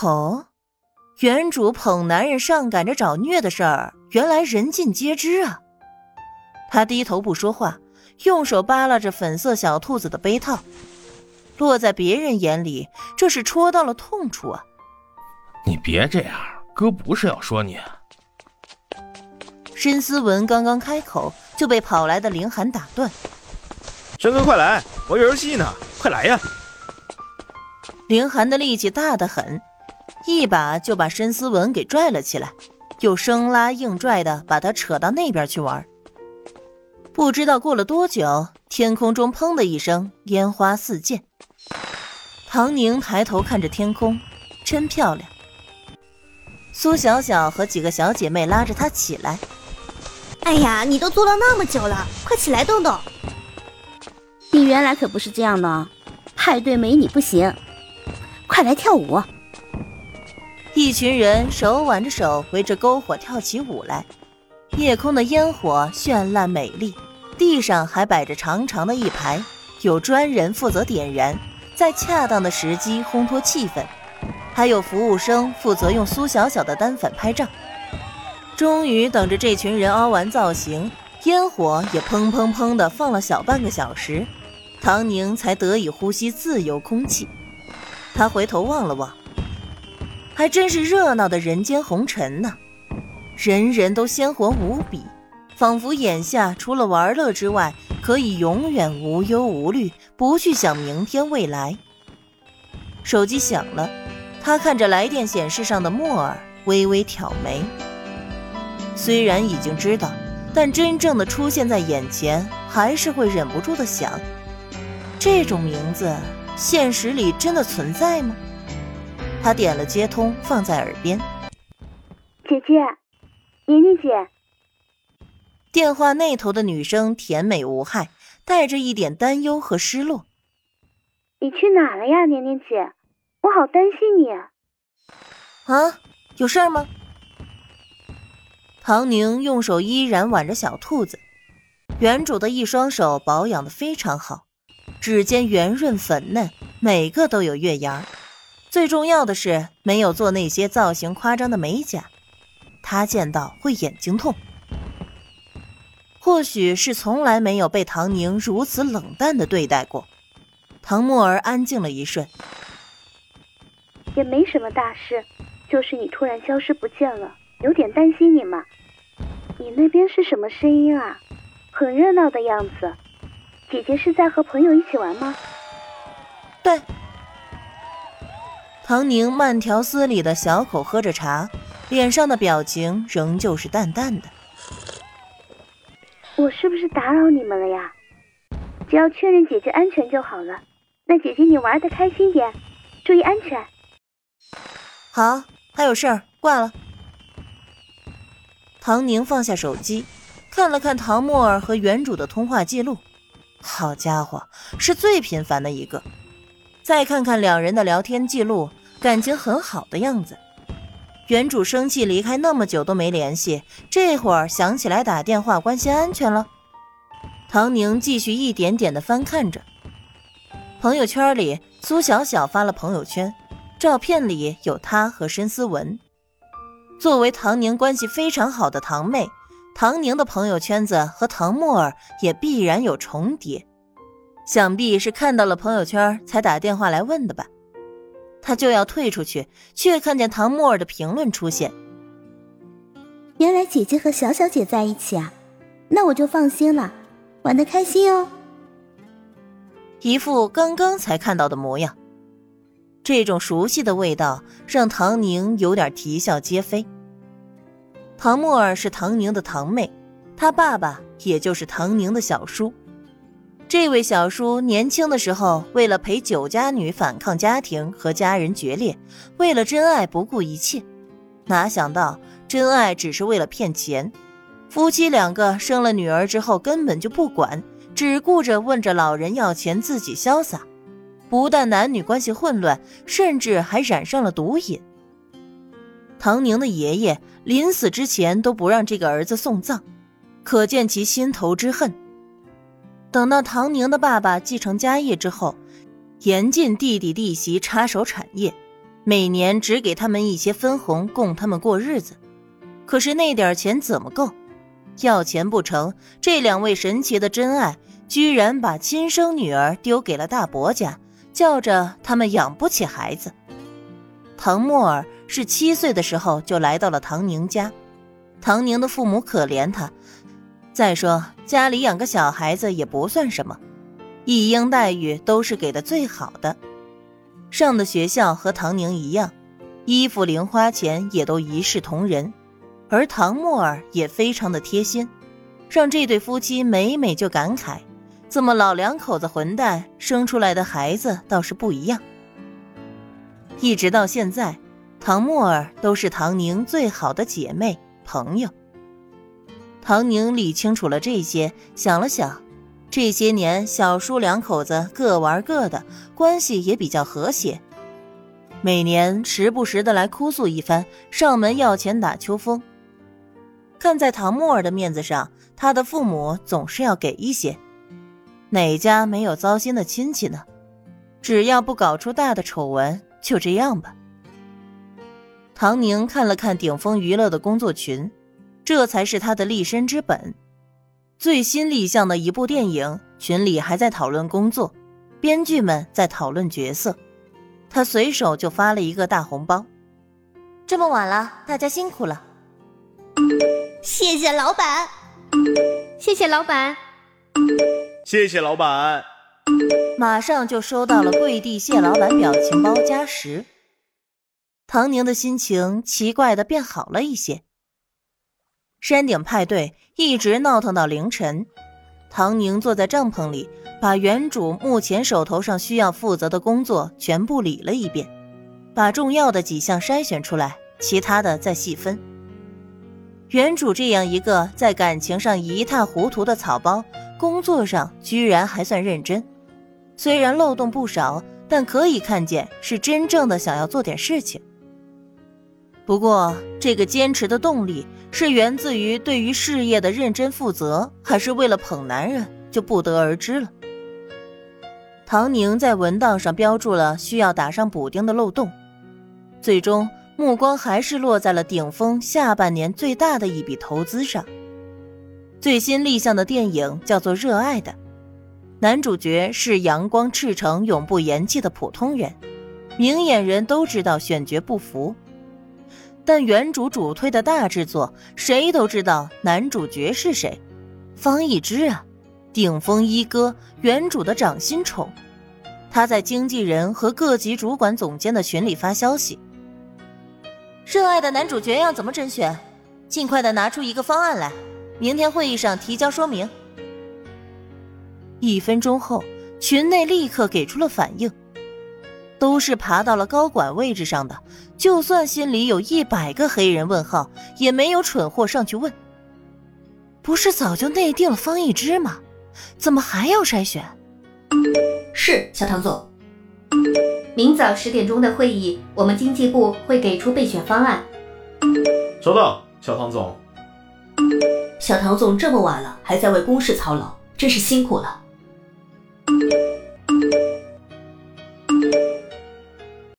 哦，原主捧男人上赶着找虐的事儿，原来人尽皆知啊！他低头不说话，用手扒拉着粉色小兔子的杯套，落在别人眼里，这是戳到了痛处啊！你别这样，哥不是要说你。申思文刚刚开口，就被跑来的凌寒打断：“申哥，快来，玩游戏呢，快来呀！”凌寒的力气大得很，一把就把申思文给拽了起来，又生拉硬拽的把他扯到那边去玩。不知道过了多久，天空中砰的一声，烟花四溅。唐宁抬头看着天空，真漂亮。苏小小和几个小姐妹拉着她起来：“哎呀，你都坐了那么久了，快起来动动。你原来可不是这样的，派对没你不行。”快来跳舞！一群人手挽着手围着篝火跳起舞来。夜空的烟火绚烂美丽，地上还摆着长长的一排，有专人负责点燃，在恰当的时机烘托气氛，还有服务生负责用苏小小的单反拍照。终于等着这群人凹完造型，烟火也砰砰砰的放了小半个小时，唐宁才得以呼吸自由空气。他回头望了望，还真是热闹的人间红尘呢，人人都鲜活无比，仿佛眼下除了玩乐之外，可以永远无忧无虑，不去想明天未来。手机响了，他看着来电显示上的莫尔，微微挑眉。虽然已经知道，但真正的出现在眼前，还是会忍不住的想，这种名字。现实里真的存在吗？他点了接通，放在耳边。姐姐，宁宁姐。电话那头的女生甜美无害，带着一点担忧和失落。你去哪了呀，宁宁姐？我好担心你。啊，有事吗？唐宁用手依然挽着小兔子，原主的一双手保养的非常好。指尖圆润粉嫩，每个都有月牙最重要的是没有做那些造型夸张的美甲，他见到会眼睛痛。或许是从来没有被唐宁如此冷淡的对待过。唐沫儿安静了一瞬，也没什么大事，就是你突然消失不见了，有点担心你嘛。你那边是什么声音啊？很热闹的样子。姐姐是在和朋友一起玩吗？对。唐宁慢条斯理的小口喝着茶，脸上的表情仍旧是淡淡的。我是不是打扰你们了呀？只要确认姐姐安全就好了。那姐姐你玩的开心点，注意安全。好，还有事儿，挂了。唐宁放下手机，看了看唐沫儿和原主的通话记录。好家伙，是最频繁的一个。再看看两人的聊天记录，感情很好的样子。原主生气离开那么久都没联系，这会儿想起来打电话关心安全了。唐宁继续一点点的翻看着朋友圈里，苏小小发了朋友圈，照片里有她和申思文。作为唐宁关系非常好的堂妹。唐宁的朋友圈子和唐沫儿也必然有重叠，想必是看到了朋友圈才打电话来问的吧。他就要退出去，却看见唐沫儿的评论出现。原来姐姐和小小姐在一起啊，那我就放心了，玩的开心哦。一副刚刚才看到的模样，这种熟悉的味道让唐宁有点啼笑皆非。唐沫儿是唐宁的堂妹，她爸爸也就是唐宁的小叔。这位小叔年轻的时候，为了陪酒家女反抗家庭和家人决裂，为了真爱不顾一切。哪想到真爱只是为了骗钱，夫妻两个生了女儿之后根本就不管，只顾着问着老人要钱，自己潇洒。不但男女关系混乱，甚至还染上了毒瘾。唐宁的爷爷临死之前都不让这个儿子送葬，可见其心头之恨。等到唐宁的爸爸继承家业之后，严禁弟弟弟媳插手产业，每年只给他们一些分红，供他们过日子。可是那点钱怎么够？要钱不成，这两位神奇的真爱居然把亲生女儿丢给了大伯家，叫着他们养不起孩子。唐沫儿是七岁的时候就来到了唐宁家，唐宁的父母可怜他。再说家里养个小孩子也不算什么，一应待遇都是给的最好的。上的学校和唐宁一样，衣服、零花钱也都一视同仁，而唐沫儿也非常的贴心，让这对夫妻每每就感慨：这么老两口子混蛋，生出来的孩子倒是不一样。一直到现在，唐沫儿都是唐宁最好的姐妹朋友。唐宁理清楚了这些，想了想。这些年，小叔两口子各玩各的，关系也比较和谐。每年时不时的来哭诉一番，上门要钱打秋风。看在唐沫儿的面子上，他的父母总是要给一些。哪家没有糟心的亲戚呢？只要不搞出大的丑闻，就这样吧。唐宁看了看顶峰娱乐的工作群，这才是他的立身之本。最新立项的一部电影，群里还在讨论工作，编剧们在讨论角色，他随手就发了一个大红包。这么晚了，大家辛苦了，谢谢老板，谢谢老板，谢谢老板。马上就收到了跪地谢老板表情包加十。唐宁的心情奇怪的变好了一些。山顶派对一直闹腾到凌晨，唐宁坐在帐篷里，把原主目前手头上需要负责的工作全部理了一遍，把重要的几项筛选出来，其他的再细分。原主这样一个在感情上一塌糊涂的草包，工作上居然还算认真，虽然漏洞不少，但可以看见是真正的想要做点事情。不过，这个坚持的动力是源自于对于事业的认真负责，还是为了捧男人，就不得而知了。唐宁在文档上标注了需要打上补丁的漏洞，最终目光还是落在了顶峰下半年最大的一笔投资上。最新立项的电影叫做《热爱的》，男主角是阳光赤诚、永不言弃的普通人，明眼人都知道选角不符。但原主主推的大制作，谁都知道男主角是谁，方逸之啊，顶峰一哥，原主的掌心宠。他在经纪人和各级主管总监的群里发消息：“热爱的男主角要怎么甄选？尽快的拿出一个方案来，明天会议上提交说明。”一分钟后，群内立刻给出了反应。都是爬到了高管位置上的，就算心里有一百个黑人问号，也没有蠢货上去问。不是早就内定了方一之吗？怎么还要筛选？是小唐总。明早十点钟的会议，我们经济部会给出备选方案。收到，小唐总。小唐总这么晚了还在为公事操劳，真是辛苦了。